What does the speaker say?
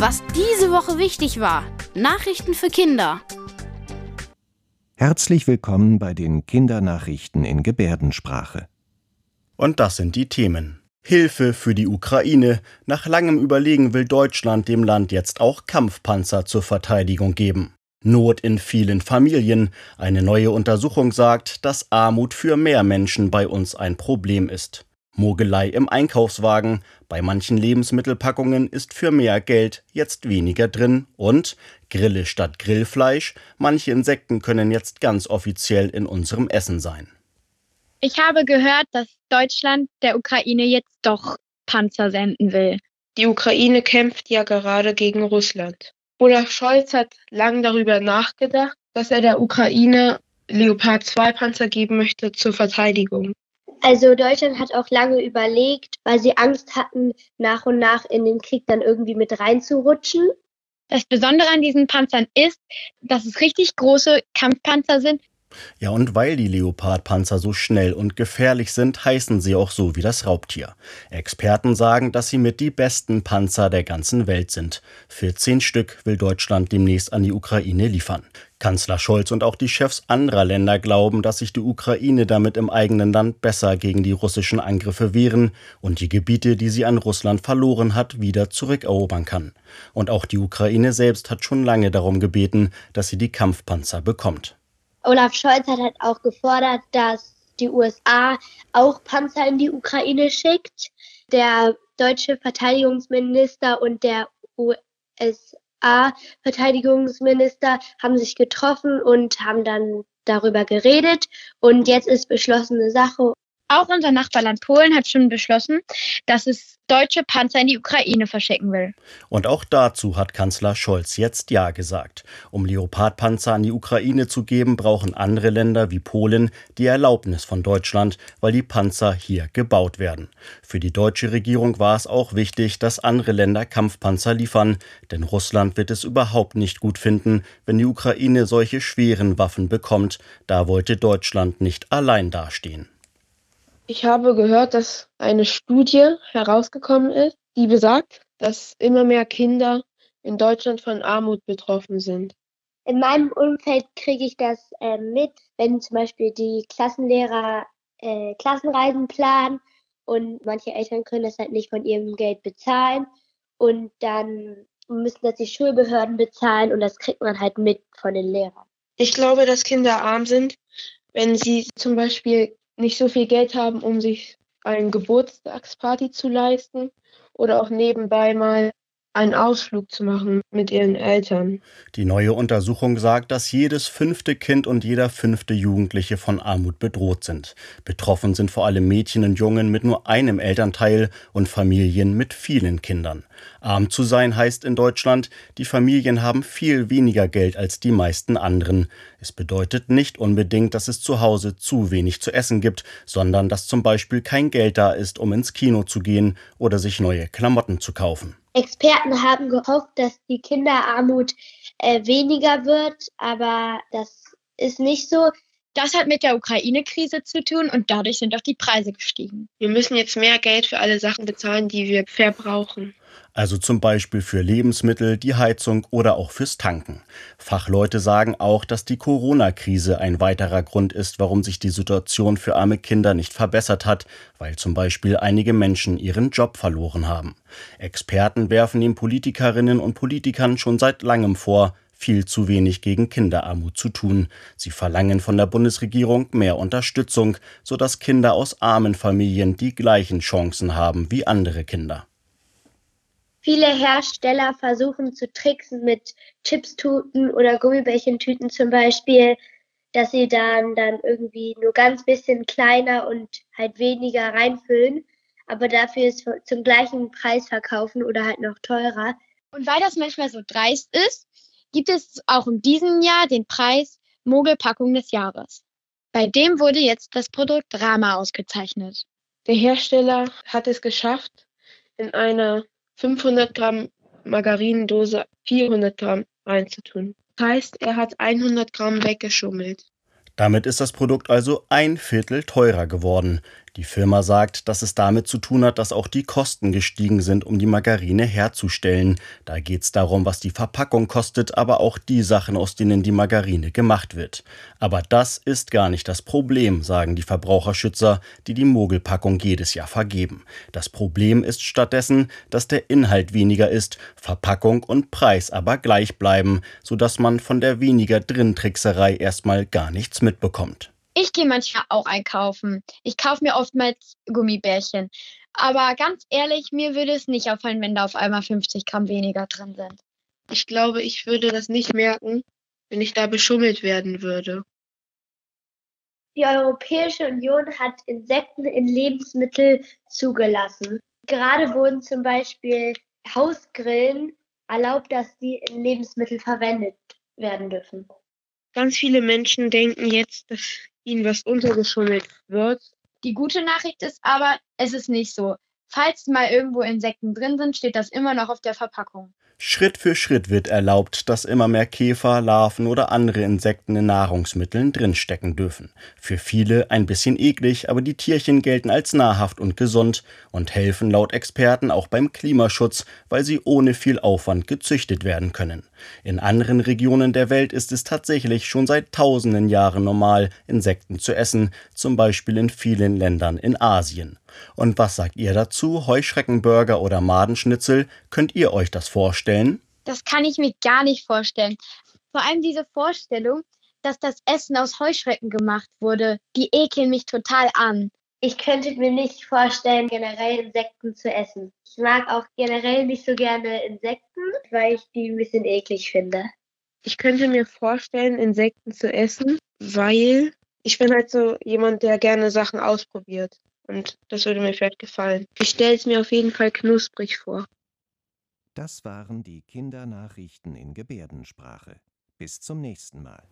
Was diese Woche wichtig war. Nachrichten für Kinder. Herzlich willkommen bei den Kindernachrichten in Gebärdensprache. Und das sind die Themen. Hilfe für die Ukraine. Nach langem Überlegen will Deutschland dem Land jetzt auch Kampfpanzer zur Verteidigung geben. Not in vielen Familien. Eine neue Untersuchung sagt, dass Armut für mehr Menschen bei uns ein Problem ist. Mogelei im Einkaufswagen. Bei manchen Lebensmittelpackungen ist für mehr Geld jetzt weniger drin. Und Grille statt Grillfleisch. Manche Insekten können jetzt ganz offiziell in unserem Essen sein. Ich habe gehört, dass Deutschland der Ukraine jetzt doch Panzer senden will. Die Ukraine kämpft ja gerade gegen Russland. Olaf Scholz hat lang darüber nachgedacht, dass er der Ukraine Leopard 2 Panzer geben möchte zur Verteidigung. Also Deutschland hat auch lange überlegt, weil sie Angst hatten, nach und nach in den Krieg dann irgendwie mit reinzurutschen. Das Besondere an diesen Panzern ist, dass es richtig große Kampfpanzer sind, ja, und weil die Leopardpanzer so schnell und gefährlich sind, heißen sie auch so wie das Raubtier. Experten sagen, dass sie mit die besten Panzer der ganzen Welt sind. 14 Stück will Deutschland demnächst an die Ukraine liefern. Kanzler Scholz und auch die Chefs anderer Länder glauben, dass sich die Ukraine damit im eigenen Land besser gegen die russischen Angriffe wehren und die Gebiete, die sie an Russland verloren hat, wieder zurückerobern kann. Und auch die Ukraine selbst hat schon lange darum gebeten, dass sie die Kampfpanzer bekommt. Olaf Scholz hat halt auch gefordert, dass die USA auch Panzer in die Ukraine schickt. Der deutsche Verteidigungsminister und der USA-Verteidigungsminister haben sich getroffen und haben dann darüber geredet. Und jetzt ist beschlossene Sache auch unser Nachbarland Polen hat schon beschlossen, dass es deutsche Panzer in die Ukraine verschicken will. Und auch dazu hat Kanzler Scholz jetzt Ja gesagt. Um Leopardpanzer an die Ukraine zu geben, brauchen andere Länder wie Polen die Erlaubnis von Deutschland, weil die Panzer hier gebaut werden. Für die deutsche Regierung war es auch wichtig, dass andere Länder Kampfpanzer liefern, denn Russland wird es überhaupt nicht gut finden, wenn die Ukraine solche schweren Waffen bekommt. Da wollte Deutschland nicht allein dastehen. Ich habe gehört, dass eine Studie herausgekommen ist, die besagt, dass immer mehr Kinder in Deutschland von Armut betroffen sind. In meinem Umfeld kriege ich das äh, mit, wenn zum Beispiel die Klassenlehrer äh, Klassenreisen planen und manche Eltern können das halt nicht von ihrem Geld bezahlen und dann müssen das die Schulbehörden bezahlen und das kriegt man halt mit von den Lehrern. Ich glaube, dass Kinder arm sind, wenn sie zum Beispiel nicht so viel Geld haben, um sich eine Geburtstagsparty zu leisten oder auch nebenbei mal einen Ausflug zu machen mit ihren Eltern. Die neue Untersuchung sagt, dass jedes fünfte Kind und jeder fünfte Jugendliche von Armut bedroht sind. Betroffen sind vor allem Mädchen und Jungen mit nur einem Elternteil und Familien mit vielen Kindern. Arm zu sein heißt in Deutschland, die Familien haben viel weniger Geld als die meisten anderen. Es bedeutet nicht unbedingt, dass es zu Hause zu wenig zu essen gibt, sondern dass zum Beispiel kein Geld da ist, um ins Kino zu gehen oder sich neue Klamotten zu kaufen. Experten haben gehofft, dass die Kinderarmut äh, weniger wird, aber das ist nicht so. Das hat mit der Ukraine-Krise zu tun und dadurch sind auch die Preise gestiegen. Wir müssen jetzt mehr Geld für alle Sachen bezahlen, die wir verbrauchen also zum Beispiel für Lebensmittel, die Heizung oder auch fürs Tanken. Fachleute sagen auch, dass die Corona-Krise ein weiterer Grund ist, warum sich die Situation für arme Kinder nicht verbessert hat, weil zum Beispiel einige Menschen ihren Job verloren haben. Experten werfen den Politikerinnen und Politikern schon seit langem vor, viel zu wenig gegen Kinderarmut zu tun. Sie verlangen von der Bundesregierung mehr Unterstützung, sodass Kinder aus armen Familien die gleichen Chancen haben wie andere Kinder. Viele Hersteller versuchen zu tricksen mit Chipstuten oder Gummibärchentüten zum Beispiel, dass sie dann, dann irgendwie nur ganz bisschen kleiner und halt weniger reinfüllen, aber dafür es zum gleichen Preis verkaufen oder halt noch teurer. Und weil das manchmal so dreist ist, gibt es auch in diesem Jahr den Preis Mogelpackung des Jahres. Bei dem wurde jetzt das Produkt Rama ausgezeichnet. Der Hersteller hat es geschafft, in einer 500 Gramm Margarinendose 400 Gramm reinzutun. Heißt, er hat 100 Gramm weggeschummelt. Damit ist das Produkt also ein Viertel teurer geworden. Die Firma sagt, dass es damit zu tun hat, dass auch die Kosten gestiegen sind, um die Margarine herzustellen. Da geht es darum, was die Verpackung kostet, aber auch die Sachen, aus denen die Margarine gemacht wird. Aber das ist gar nicht das Problem, sagen die Verbraucherschützer, die die Mogelpackung jedes Jahr vergeben. Das Problem ist stattdessen, dass der Inhalt weniger ist, Verpackung und Preis aber gleich bleiben, sodass man von der weniger Drin-Trickserei erstmal gar nichts mitbekommt. Ich gehe manchmal auch einkaufen. Ich kaufe mir oftmals Gummibärchen. Aber ganz ehrlich, mir würde es nicht auffallen, wenn da auf einmal 50 Gramm weniger drin sind. Ich glaube, ich würde das nicht merken, wenn ich da beschummelt werden würde. Die Europäische Union hat Insekten in Lebensmittel zugelassen. Gerade wurden zum Beispiel Hausgrillen erlaubt, dass die in Lebensmittel verwendet werden dürfen. Ganz viele Menschen denken jetzt, dass ihnen was untergeschummelt wird. Die gute Nachricht ist aber, es ist nicht so. Falls mal irgendwo Insekten drin sind, steht das immer noch auf der Verpackung. Schritt für Schritt wird erlaubt, dass immer mehr Käfer, Larven oder andere Insekten in Nahrungsmitteln drinstecken dürfen. Für viele ein bisschen eklig, aber die Tierchen gelten als nahrhaft und gesund und helfen laut Experten auch beim Klimaschutz, weil sie ohne viel Aufwand gezüchtet werden können. In anderen Regionen der Welt ist es tatsächlich schon seit tausenden Jahren normal, Insekten zu essen, zum Beispiel in vielen Ländern in Asien. Und was sagt ihr dazu? Heuschreckenburger oder Madenschnitzel? Könnt ihr euch das vorstellen? Das kann ich mir gar nicht vorstellen. Vor allem diese Vorstellung, dass das Essen aus Heuschrecken gemacht wurde, die ekeln mich total an. Ich könnte mir nicht vorstellen, generell Insekten zu essen. Ich mag auch generell nicht so gerne Insekten, weil ich die ein bisschen eklig finde. Ich könnte mir vorstellen, Insekten zu essen, weil ich bin halt so jemand, der gerne Sachen ausprobiert. Und das würde mir vielleicht gefallen. Ich stelle es mir auf jeden Fall knusprig vor. Das waren die Kindernachrichten in Gebärdensprache. Bis zum nächsten Mal.